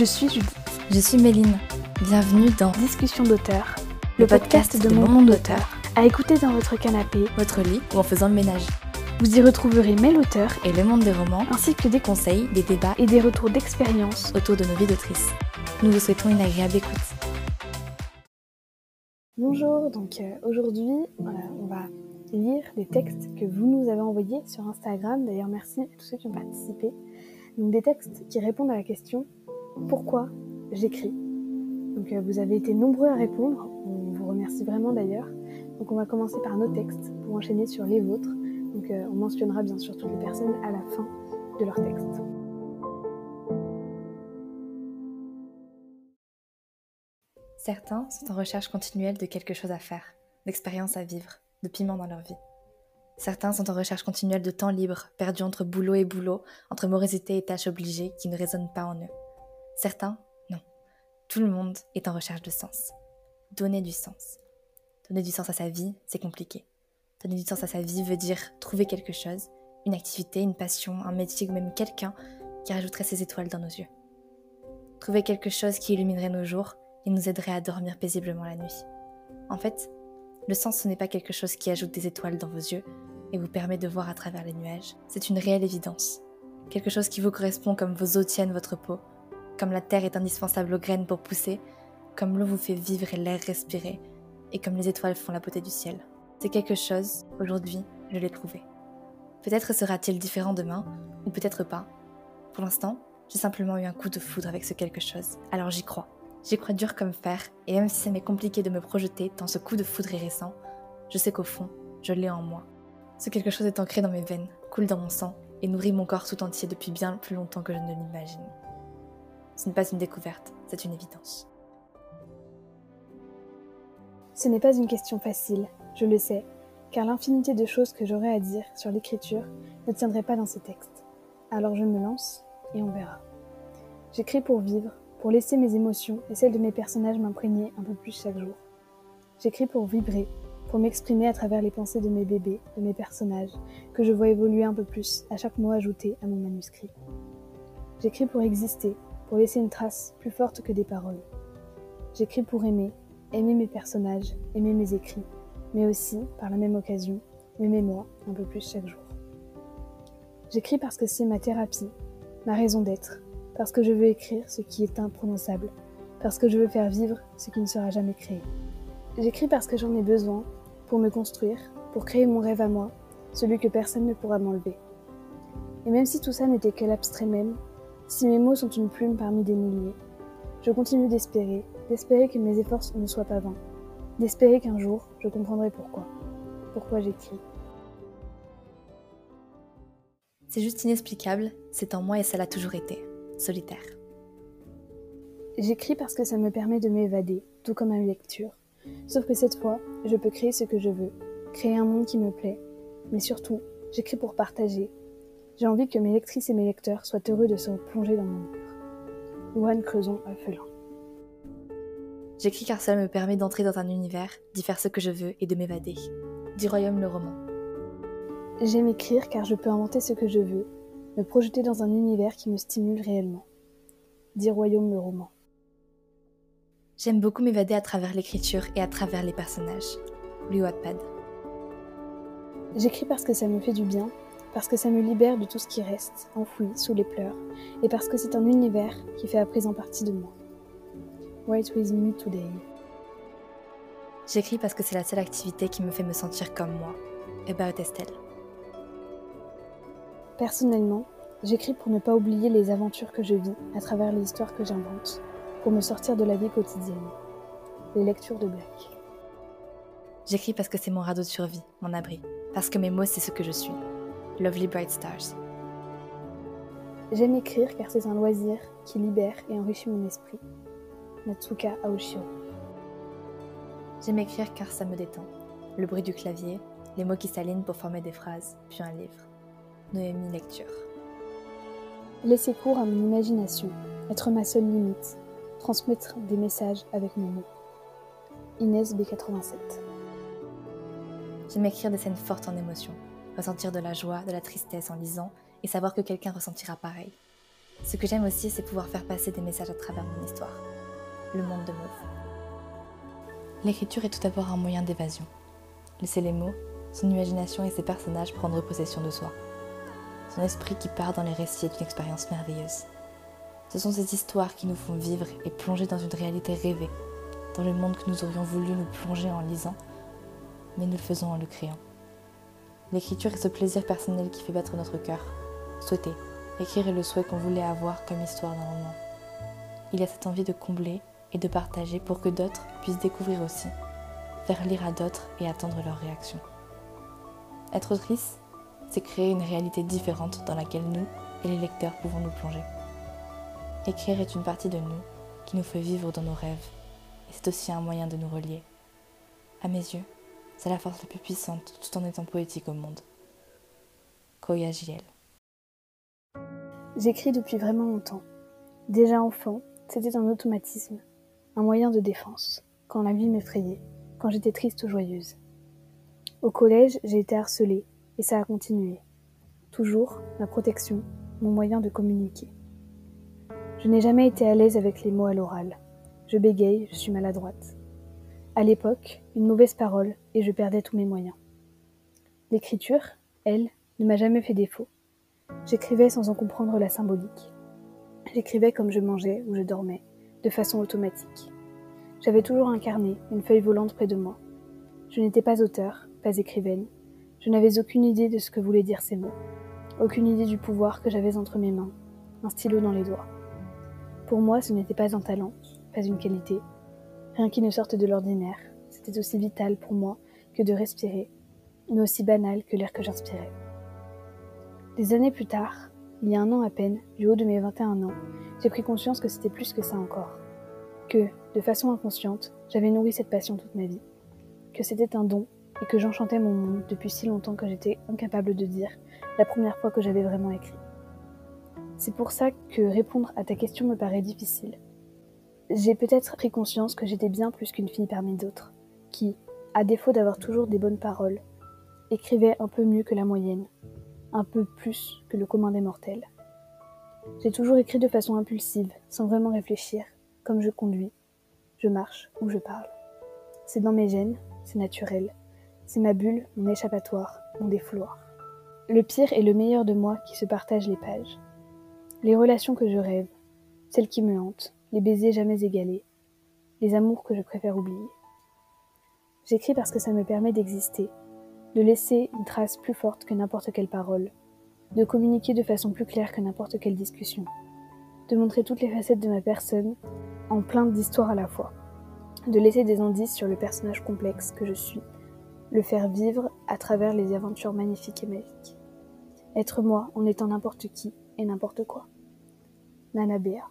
Je suis Judith. Je suis Méline. Bienvenue dans Discussion d'auteur, le, podcast, de, mon monde d'auteur, à écouter dans votre canapé, votre lit ou en faisant le ménage. Vous y retrouverez mes auteurs Et le monde des romans, ainsi que des conseils, des débats et des retours d'expérience autour de nos vies d'autrices. Nous vous souhaitons une agréable écoute. Bonjour, donc euh, aujourd'hui, on va lire des textes que vous nous avez envoyés sur Instagram. D'ailleurs, merci à tous ceux qui ont participé. Donc des textes qui répondent à la question pourquoi j'écris. Donc euh, vous avez été nombreux à répondre, on vous remercie vraiment d'ailleurs. On va commencer par nos textes pour enchaîner sur les vôtres. Donc euh, on mentionnera bien sûr toutes les personnes à la fin de leur texte. Certains sont en recherche continuelle de quelque chose à faire, d'expériences à vivre, de piment dans leur vie. Certains sont en recherche continuelle de temps libre, perdus entre boulot et boulot, entre morosité et tâches obligées qui ne résonnent pas en eux. Certains, non. Tout le monde est en recherche de sens. Donner du sens. Donner du sens à sa vie, c'est compliqué. Donner du sens à sa vie veut dire trouver quelque chose, une activité, une passion, un métier ou même quelqu'un qui rajouterait ses étoiles dans nos yeux. Trouver quelque chose qui illuminerait nos jours et nous aiderait à dormir paisiblement la nuit. En fait, le sens ce n'est pas quelque chose qui ajoute des étoiles dans vos yeux et vous permet de voir à travers les nuages. C'est une réelle évidence. Quelque chose qui vous correspond comme vos os tiennent votre peau, comme la terre est indispensable aux graines pour pousser, comme l'eau vous fait vivre et l'air respirer, et comme les étoiles font la beauté du ciel. C'est quelque chose, aujourd'hui, je l'ai trouvé. Peut-être sera-t-il différent demain, ou peut-être pas. Pour l'instant, j'ai simplement eu un coup de foudre avec ce quelque chose, alors j'y crois. J'y crois dur comme fer, et même si ça m'est compliqué de me projeter tant ce coup de foudre récent, je sais qu'au fond, je l'ai en moi. Ce quelque chose est ancré dans mes veines, coule dans mon sang, et nourrit mon corps tout entier depuis bien plus longtemps que je ne l'imagine. Ce n'est pas une découverte, c'est une évidence. Ce n'est pas une question facile, je le sais, car l'infinité de choses que j'aurais à dire sur l'écriture ne tiendrait pas dans ces textes. Alors je me lance et on verra. J'écris pour vivre, pour laisser mes émotions et celles de mes personnages m'imprégner un peu plus chaque jour. J'écris pour vibrer, pour m'exprimer à travers les pensées de mes bébés, de mes personnages, que je vois évoluer un peu plus à chaque mot ajouté à mon manuscrit. J'écris pour exister, pour laisser une trace plus forte que des paroles. J'écris pour aimer, aimer mes personnages, aimer mes écrits, mais aussi, par la même occasion, aimer moi un peu plus chaque jour. J'écris parce que c'est ma thérapie, ma raison d'être, parce que je veux écrire ce qui est imprononçable, parce que je veux faire vivre ce qui ne sera jamais créé. J'écris parce que j'en ai besoin pour me construire, pour créer mon rêve à moi, celui que personne ne pourra m'enlever. Et même si tout ça n'était que l'abstrait même, si mes mots sont une plume parmi des milliers, je continue d'espérer, d'espérer que mes efforts ne soient pas vains, d'espérer qu'un jour je comprendrai pourquoi, pourquoi j'écris. C'est juste inexplicable, c'est en moi et ça l'a toujours été, solitaire. J'écris parce que ça me permet de m'évader, tout comme une lecture. Sauf que cette fois, je peux créer ce que je veux, créer un monde qui me plaît, mais surtout, j'écris pour partager, j'ai envie que mes lectrices et mes lecteurs soient heureux de se plonger dans mon livre. Louane Creuson Felin. J'écris car cela me permet d'entrer dans un univers, d'y faire ce que je veux et de m'évader. Du royaume le roman. J'aime écrire car je peux inventer ce que je veux, me projeter dans un univers qui me stimule réellement. Dit royaume le roman. J'aime beaucoup m'évader à travers l'écriture et à travers les personnages. Louis Wattpad. J'écris parce que ça me fait du bien parce que ça me libère de tout ce qui reste, enfoui sous les pleurs, et parce que c'est un univers qui fait à présent partie de moi. Write with me today? J'écris parce que c'est la seule activité qui me fait me sentir comme moi. About Estelle. Personnellement, j'écris pour ne pas oublier les aventures que je vis à travers les histoires que j'invente, pour me sortir de la vie quotidienne. Les lectures de Black. J'écris parce que c'est mon radeau de survie, mon abri, parce que mes mots, c'est ce que je suis. Lovely Bright Stars. J'aime écrire car c'est un loisir qui libère et enrichit mon esprit. Natsuka Aoshiro. J'aime écrire car ça me détend. Le bruit du clavier, les mots qui s'alignent pour former des phrases, puis un livre. Noémie Lecture. Laisser cours à mon imagination, être ma seule limite, transmettre des messages avec mes mots. Inès B87. J'aime écrire des scènes fortes en émotion, ressentir de la joie, de la tristesse en lisant et savoir que quelqu'un ressentira pareil. Ce que j'aime aussi, c'est pouvoir faire passer des messages à travers mon histoire, le monde de Mauve. L'écriture est tout d'abord un moyen d'évasion. Laisser les mots, son imagination et ses personnages prendre possession de soi. Son esprit qui part dans les récits est une expérience merveilleuse. Ce sont ces histoires qui nous font vivre et plonger dans une réalité rêvée, dans le monde que nous aurions voulu nous plonger en lisant, mais nous le faisons en le créant. L'écriture est ce plaisir personnel qui fait battre notre cœur. Souhaiter, écrire est le souhait qu'on voulait avoir comme histoire le moment. Il y a cette envie de combler et de partager pour que d'autres puissent découvrir aussi, faire lire à d'autres et attendre leur réaction. Être autrice, c'est créer une réalité différente dans laquelle nous et les lecteurs pouvons nous plonger. Écrire est une partie de nous qui nous fait vivre dans nos rêves, et c'est aussi un moyen de nous relier. À mes yeux, c'est la force la plus puissante tout en étant poétique au monde. Koya JL. J'écris depuis vraiment longtemps. Déjà enfant, c'était un automatisme, un moyen de défense, quand la vie m'effrayait, quand j'étais triste ou joyeuse. Au collège, j'ai été harcelée, et ça a continué. Toujours ma protection, mon moyen de communiquer. Je n'ai jamais été à l'aise avec les mots à l'oral. Je bégaye, je suis maladroite. À l'époque, une mauvaise parole et je perdais tous mes moyens. L'écriture, elle, ne m'a jamais fait défaut. J'écrivais sans en comprendre la symbolique. J'écrivais comme je mangeais ou je dormais, de façon automatique. J'avais toujours un carnet, une feuille volante près de moi. Je n'étais pas auteur, pas écrivaine. Je n'avais aucune idée de ce que voulaient dire ces mots, aucune idée du pouvoir que j'avais entre mes mains, un stylo dans les doigts. Pour moi, ce n'était pas un talent, pas une qualité, rien qui ne sorte de l'ordinaire. C'était aussi vital pour moi que de respirer, mais aussi banal que l'air que j'inspirais. Des années plus tard, il y a un an à peine, du haut de mes 21 ans, j'ai pris conscience que c'était plus que ça encore. Que, de façon inconsciente, j'avais nourri cette passion toute ma vie. Que c'était un don et que j'enchantais mon monde depuis si longtemps que j'étais incapable de dire la première fois que j'avais vraiment écrit. C'est pour ça que répondre à ta question me paraît difficile. J'ai peut-être pris conscience que j'étais bien plus qu'une fille parmi d'autres, qui, à défaut d'avoir toujours des bonnes paroles, écrivait un peu mieux que la moyenne, un peu plus que le commun des mortels. J'ai toujours écrit de façon impulsive, sans vraiment réfléchir, comme je conduis, je marche ou je parle. C'est dans mes gènes, c'est naturel, c'est ma bulle, mon échappatoire, mon défouloir. Le pire et le meilleur de moi qui se partagent les pages. Les relations que je rêve, celles qui me hantent, les baisers jamais égalés, les amours que je préfère oublier. J'écris parce que ça me permet d'exister, de laisser une trace plus forte que n'importe quelle parole, de communiquer de façon plus claire que n'importe quelle discussion, de montrer toutes les facettes de ma personne en plein d'histoires à la fois, de laisser des indices sur le personnage complexe que je suis, le faire vivre à travers les aventures magnifiques et magiques. Être moi en étant n'importe qui, n'importe quoi. Nana Béa.